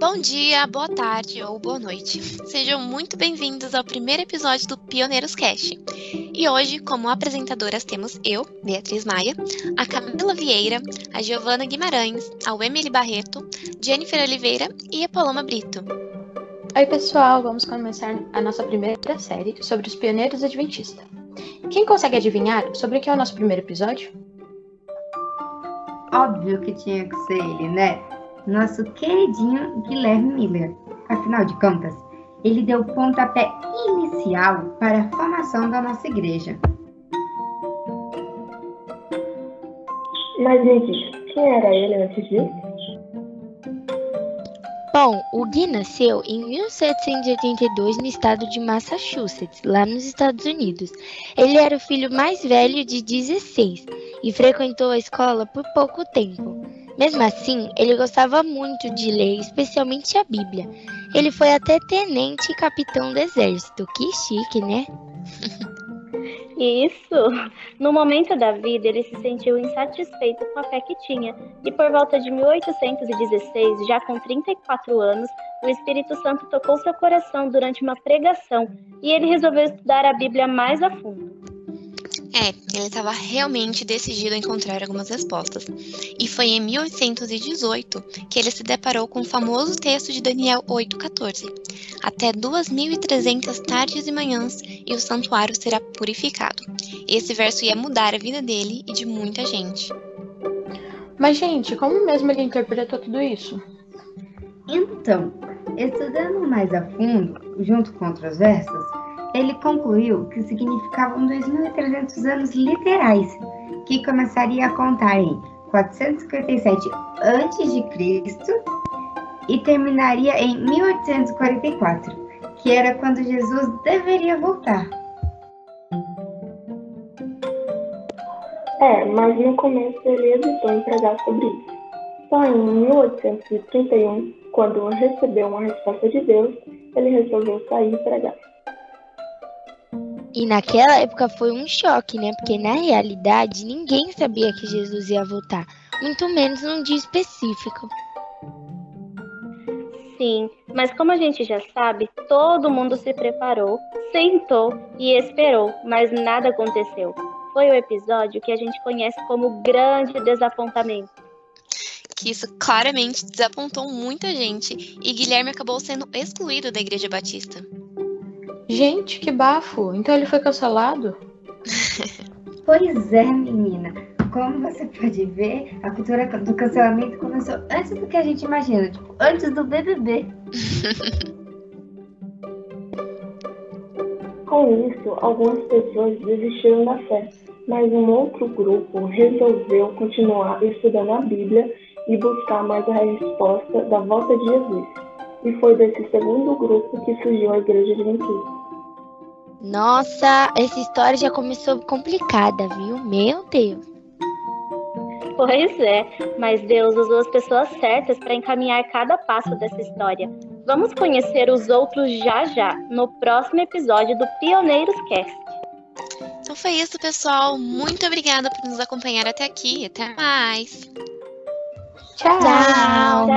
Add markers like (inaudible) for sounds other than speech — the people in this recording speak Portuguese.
Bom dia, boa tarde ou boa noite. Sejam muito bem-vindos ao primeiro episódio do Pioneiros Cast. E hoje, como apresentadoras, temos eu, Beatriz Maia, a Camila Vieira, a Giovana Guimarães, a Emily Barreto, Jennifer Oliveira e a Paloma Brito. Oi, pessoal, vamos começar a nossa primeira série sobre os pioneiros adventistas. Quem consegue adivinhar sobre o que é o nosso primeiro episódio? Óbvio que tinha que ser ele, né? Nosso queridinho Guilherme Miller. Afinal de contas, ele deu o pontapé inicial para a formação da nossa igreja. Mas me diz, quem era ele antes disso? Bom, o Gui nasceu em 1782 no estado de Massachusetts, lá nos Estados Unidos. Ele era o filho mais velho de 16 e frequentou a escola por pouco tempo. Mesmo assim, ele gostava muito de ler, especialmente a Bíblia. Ele foi até tenente e capitão do exército. Que chique, né? (laughs) Isso! No momento da vida, ele se sentiu insatisfeito com a fé que tinha, e por volta de 1816, já com 34 anos, o Espírito Santo tocou seu coração durante uma pregação e ele resolveu estudar a Bíblia mais a fundo. É, ele estava realmente decidido a encontrar algumas respostas. E foi em 1818 que ele se deparou com o famoso texto de Daniel 8,14. Até 2.300 tardes e manhãs e o santuário será purificado. Esse verso ia mudar a vida dele e de muita gente. Mas, gente, como mesmo ele interpretou tudo isso? Então, estudando mais a fundo, junto com outros versos, ele concluiu que significavam 2.300 anos literais, que começaria a contar em 457 a.C. e terminaria em 1844, que era quando Jesus deveria voltar. É, mas no começo ele hesitou em pregar sobre isso. Só em 1831, quando recebeu uma resposta de Deus, ele resolveu sair e pregar. E naquela época foi um choque, né? Porque na realidade ninguém sabia que Jesus ia voltar, muito menos num dia específico. Sim, mas como a gente já sabe, todo mundo se preparou, sentou e esperou, mas nada aconteceu. Foi o episódio que a gente conhece como Grande Desapontamento. Que isso claramente desapontou muita gente e Guilherme acabou sendo excluído da Igreja Batista. Gente, que bafo! Então ele foi cancelado? (laughs) pois é, menina. Como você pode ver, a cultura do cancelamento começou antes do que a gente imagina, tipo, antes do BBB. (laughs) Com isso, algumas pessoas desistiram da fé, mas um outro grupo resolveu continuar estudando a Bíblia e buscar mais a resposta da volta de Jesus. E foi desse segundo grupo que surgiu a Igreja Adventista. Nossa, essa história já começou complicada, viu? Meu Deus. Pois é, mas Deus usou as pessoas certas para encaminhar cada passo dessa história. Vamos conhecer os outros já já, no próximo episódio do Pioneiros Cast. Então foi isso, pessoal. Muito obrigada por nos acompanhar até aqui. Até mais. Tchau. Tchau.